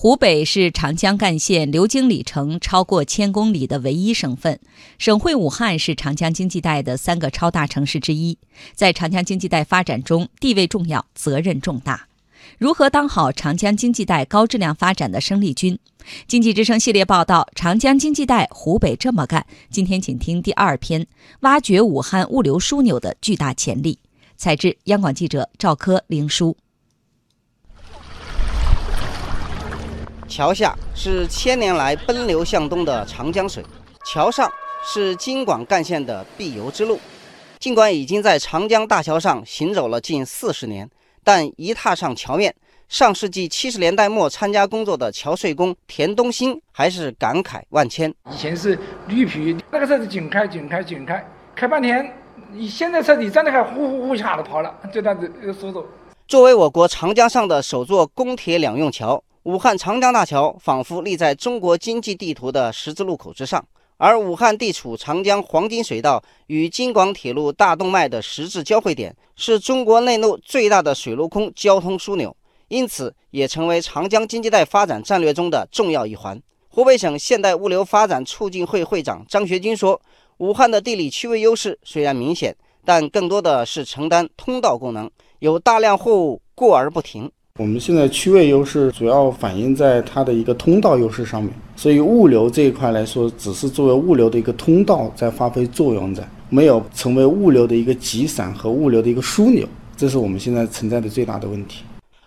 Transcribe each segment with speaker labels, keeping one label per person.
Speaker 1: 湖北是长江干线流经里程超过千公里的唯一省份，省会武汉是长江经济带的三个超大城市之一，在长江经济带发展中地位重要、责任重大。如何当好长江经济带高质量发展的生力军？经济之声系列报道《长江经济带湖北这么干》，今天请听第二篇：挖掘武汉物流枢纽的巨大潜力。采制：央广记者赵科、林书。
Speaker 2: 桥下是千年来奔流向东的长江水，桥上是京广干线的必由之路。尽管已经在长江大桥上行走了近四十年，但一踏上桥面，上世纪七十年代末参加工作的桥税工田东兴还是感慨万千。
Speaker 3: 以前是绿皮，那个车子紧开紧开紧开，开半天，你现在车你站那还呼呼呼一下子跑了，就这样子速度。
Speaker 2: 作为我国长江上的首座公铁两用桥。武汉长江大桥仿佛立在中国经济地图的十字路口之上，而武汉地处长江黄金水道与京广铁路大动脉的实质交汇点，是中国内陆最大的水陆空交通枢纽，因此也成为长江经济带发展战略中的重要一环。湖北省现代物流发展促进会会长张学军说：“武汉的地理区位优势虽然明显，但更多的是承担通道功能，有大量货物过而不停。”
Speaker 4: 我们现在区位优势主要反映在它的一个通道优势上面，所以物流这一块来说，只是作为物流的一个通道在发挥作用，在没有成为物流的一个集散和物流的一个枢纽，这是我们现在存在的最大的问题。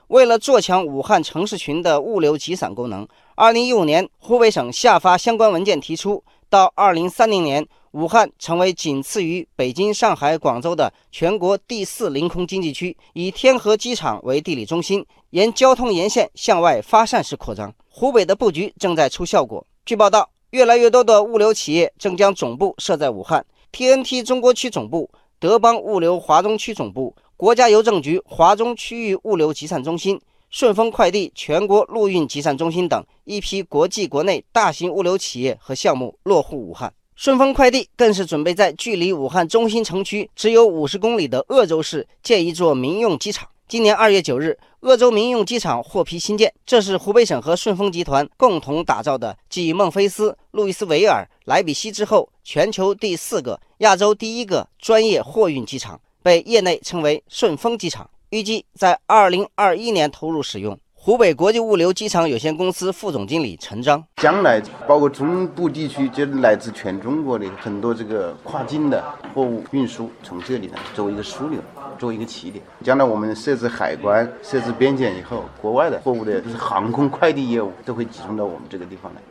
Speaker 2: 为了做强武汉城市群的物流集散功能，二零一五年湖北省下发相关文件，提出到二零三零年。武汉成为仅次于北京、上海、广州的全国第四临空经济区，以天河机场为地理中心，沿交通沿线向外发散式扩张。湖北的布局正在出效果。据报道，越来越多的物流企业正将总部设在武汉，TNT 中国区总部、德邦物流华中区总部、国家邮政局华中区域物流集散中心、顺丰快递全国陆运集散中心等一批国际、国内大型物流企业和项目落户武汉。顺丰快递更是准备在距离武汉中心城区只有五十公里的鄂州市建一座民用机场。今年二月九日，鄂州民用机场获批新建，这是湖北省和顺丰集团共同打造的继孟菲斯、路易斯维尔、莱比锡之后，全球第四个、亚洲第一个专业货运机场，被业内称为“顺丰机场”，预计在二零二一年投入使用。湖北国际物流机场有限公司副总经理陈章，
Speaker 5: 将来包括中部地区，就来自全中国的很多这个跨境的货物运输，从这里呢作为一个枢纽，作为一个起点。将来我们设置海关、设置边检以后，国外的货物的就是航空快递业务都会集中到我们这个地方来。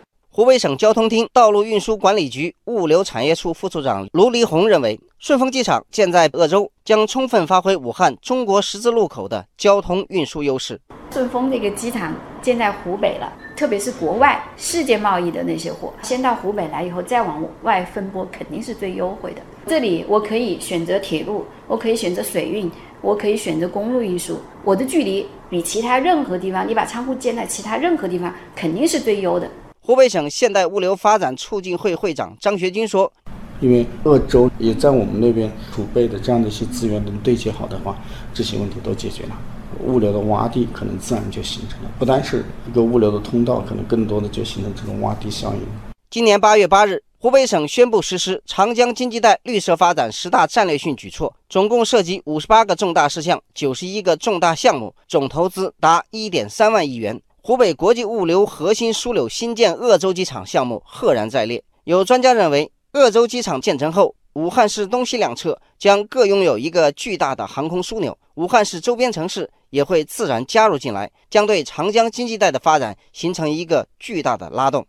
Speaker 2: 湖北省交通厅道路运输管理局物流产业处副处长卢黎红认为，顺丰机场建在鄂州，将充分发挥武汉中国十字路口的交通运输优势。
Speaker 6: 顺丰这个机场建在湖北了，特别是国外世界贸易的那些货，先到湖北来以后，再往外分拨，肯定是最优惠的。这里我可以选择铁路，我可以选择水运，我可以选择公路运输，我的距离比其他任何地方，你把仓库建在其他任何地方，肯定是最优的。
Speaker 2: 湖北省现代物流发展促进会会长张学军说：“
Speaker 4: 因为鄂州也在我们那边储备的这样的一些资源能对接好的话，这些问题都解决了。”物流的洼地可能自然就形成了，不单是一个物流的通道，可能更多的就形成这种洼地效应。
Speaker 2: 今年八月八日，湖北省宣布实施长江经济带绿色发展十大战略性举措，总共涉及五十八个重大事项，九十一个重大项目，总投资达一点三万亿元。湖北国际物流核心枢纽新建鄂州机场项目赫然在列。有专家认为，鄂州机场建成后，武汉市东西两侧将各拥有一个巨大的航空枢纽，武汉市周边城市也会自然加入进来，将对长江经济带的发展形成一个巨大的拉动。